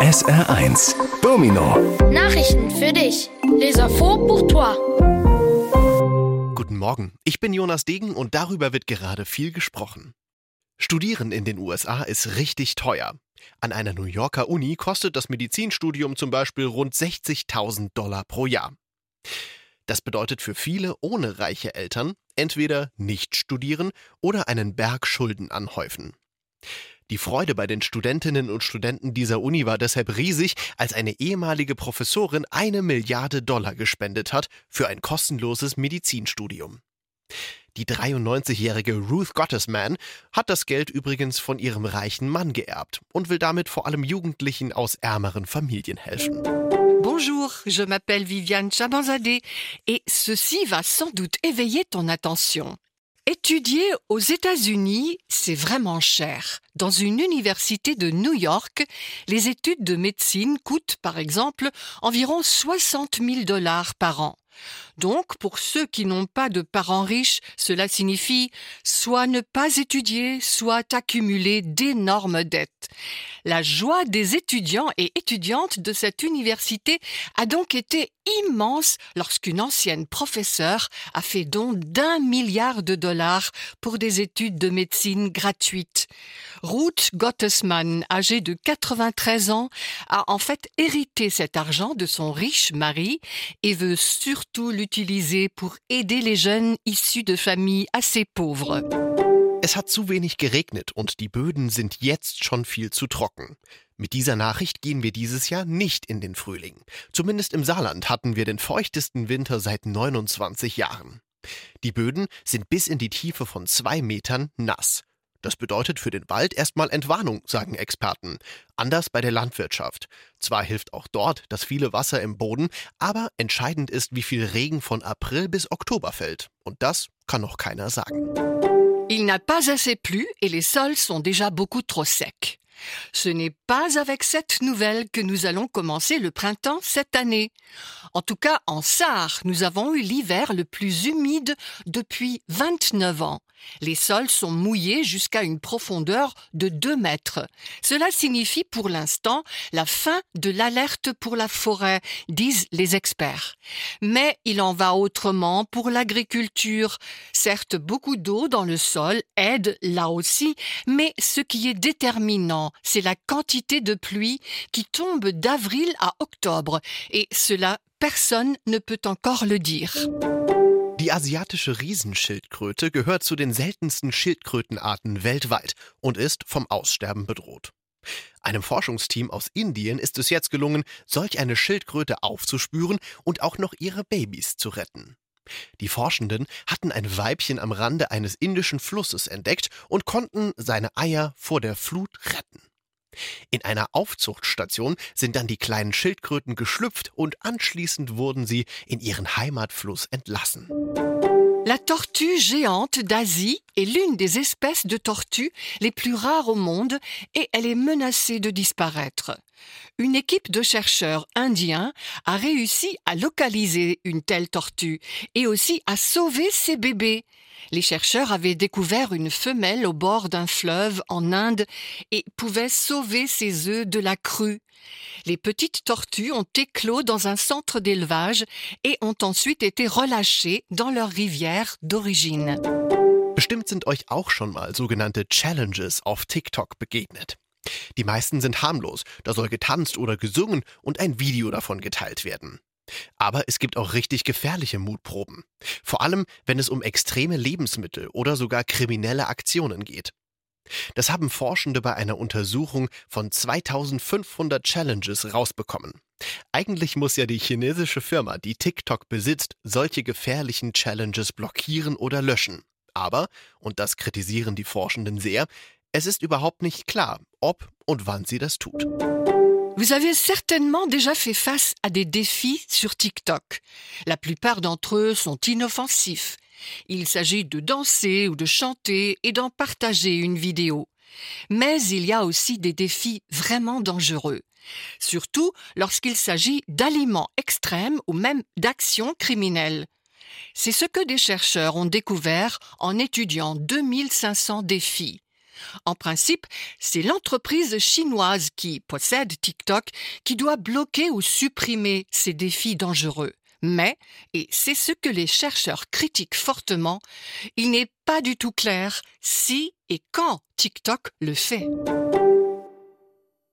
SR1 Domino Nachrichten für dich. Les infos pour toi. Guten Morgen, ich bin Jonas Degen und darüber wird gerade viel gesprochen. Studieren in den USA ist richtig teuer. An einer New Yorker Uni kostet das Medizinstudium zum Beispiel rund 60.000 Dollar pro Jahr. Das bedeutet für viele ohne reiche Eltern entweder nicht studieren oder einen Berg Schulden anhäufen. Die Freude bei den Studentinnen und Studenten dieser Uni war deshalb riesig, als eine ehemalige Professorin eine Milliarde Dollar gespendet hat für ein kostenloses Medizinstudium. Die 93-jährige Ruth Gottesman hat das Geld übrigens von ihrem reichen Mann geerbt und will damit vor allem Jugendlichen aus ärmeren Familien helfen. Bonjour, je m'appelle Viviane Chabanzadeh et ceci va sans doute éveiller ton attention. Étudier aux États-Unis, c'est vraiment cher. Dans une université de New York, les études de médecine coûtent, par exemple, environ 60 000 dollars par an. Donc, pour ceux qui n'ont pas de parents riches, cela signifie soit ne pas étudier, soit accumuler d'énormes dettes. La joie des étudiants et étudiantes de cette université a donc été immense lorsqu'une ancienne professeure a fait don d'un milliard de dollars pour des études de médecine gratuites. Ruth Gottesman, âgée de 93 ans, a en fait hérité cet argent de son riche mari et veut surtout l'utiliser pour aider les jeunes issus de familles assez pauvres. Es hat zu wenig geregnet und die Böden sind jetzt schon viel zu trocken. Mit dieser Nachricht gehen wir dieses Jahr nicht in den Frühling. Zumindest im Saarland hatten wir den feuchtesten Winter seit 29 Jahren. Die Böden sind bis in die Tiefe von zwei Metern nass. Das bedeutet für den Wald erstmal Entwarnung, sagen Experten. Anders bei der Landwirtschaft. Zwar hilft auch dort das viele Wasser im Boden, aber entscheidend ist, wie viel Regen von April bis Oktober fällt. Und das kann noch keiner sagen. Il n'a pas assez plu et les sols sont déjà beaucoup trop secs. Ce n'est pas avec cette nouvelle que nous allons commencer le printemps cette année. En tout cas, en Sarre, nous avons eu l'hiver le plus humide depuis 29 ans. Les sols sont mouillés jusqu'à une profondeur de 2 mètres. Cela signifie pour l'instant la fin de l'alerte pour la forêt, disent les experts. Mais il en va autrement pour l'agriculture. Certes, beaucoup d'eau dans le sol aide là aussi, mais ce qui est déterminant, c'est la quantité de pluie qui tombe d'avril à octobre. Et cela, personne ne peut encore le dire. Die asiatische Riesenschildkröte gehört zu den seltensten Schildkrötenarten weltweit und ist vom Aussterben bedroht. Einem Forschungsteam aus Indien ist es jetzt gelungen, solch eine Schildkröte aufzuspüren und auch noch ihre Babys zu retten. Die Forschenden hatten ein Weibchen am Rande eines indischen Flusses entdeckt und konnten seine Eier vor der Flut retten. In einer Aufzuchtstation sind dann die kleinen Schildkröten geschlüpft und anschließend wurden sie in ihren Heimatfluss entlassen. La tortue géante d'Asie est l'une des espèces de tortues les plus rares au monde et elle est menacée de disparaître. Une équipe de chercheurs indiens a réussi à localiser une telle tortue et aussi à sauver ses bébés. Les chercheurs avaient découvert une femelle au bord d'un fleuve en Inde et pouvaient sauver ses œufs de la crue. Les petites tortues ont éclos dans un centre d'élevage et ont ensuite été relâchées dans leur rivière d'origine. Bestimmt sind euch auch schon mal sogenannte Challenges auf TikTok begegnet. Die meisten sind harmlos, da soll getanzt oder gesungen und ein Video davon geteilt werden. Aber es gibt auch richtig gefährliche Mutproben. Vor allem, wenn es um extreme Lebensmittel oder sogar kriminelle Aktionen geht. Das haben Forschende bei einer Untersuchung von 2500 Challenges rausbekommen. Eigentlich muss ja die chinesische Firma, die TikTok besitzt, solche gefährlichen Challenges blockieren oder löschen. Aber, und das kritisieren die Forschenden sehr, es ist überhaupt nicht klar, ob und wann sie das tut. Vous avez certainement déjà fait face à des défis sur TikTok. La plupart d'entre eux sont inoffensifs. Il s'agit de danser ou de chanter et d'en partager une vidéo. Mais il y a aussi des défis vraiment dangereux, surtout lorsqu'il s'agit d'aliments extrêmes ou même d'actions criminelles. C'est ce que des chercheurs ont découvert en étudiant 2500 défis. En principe, c'est l'entreprise chinoise qui possède TikTok qui doit bloquer ou supprimer ces défis dangereux. Mais, et c'est ce que les chercheurs critiquent fortement, il n'est pas du tout clair si et quand TikTok le fait.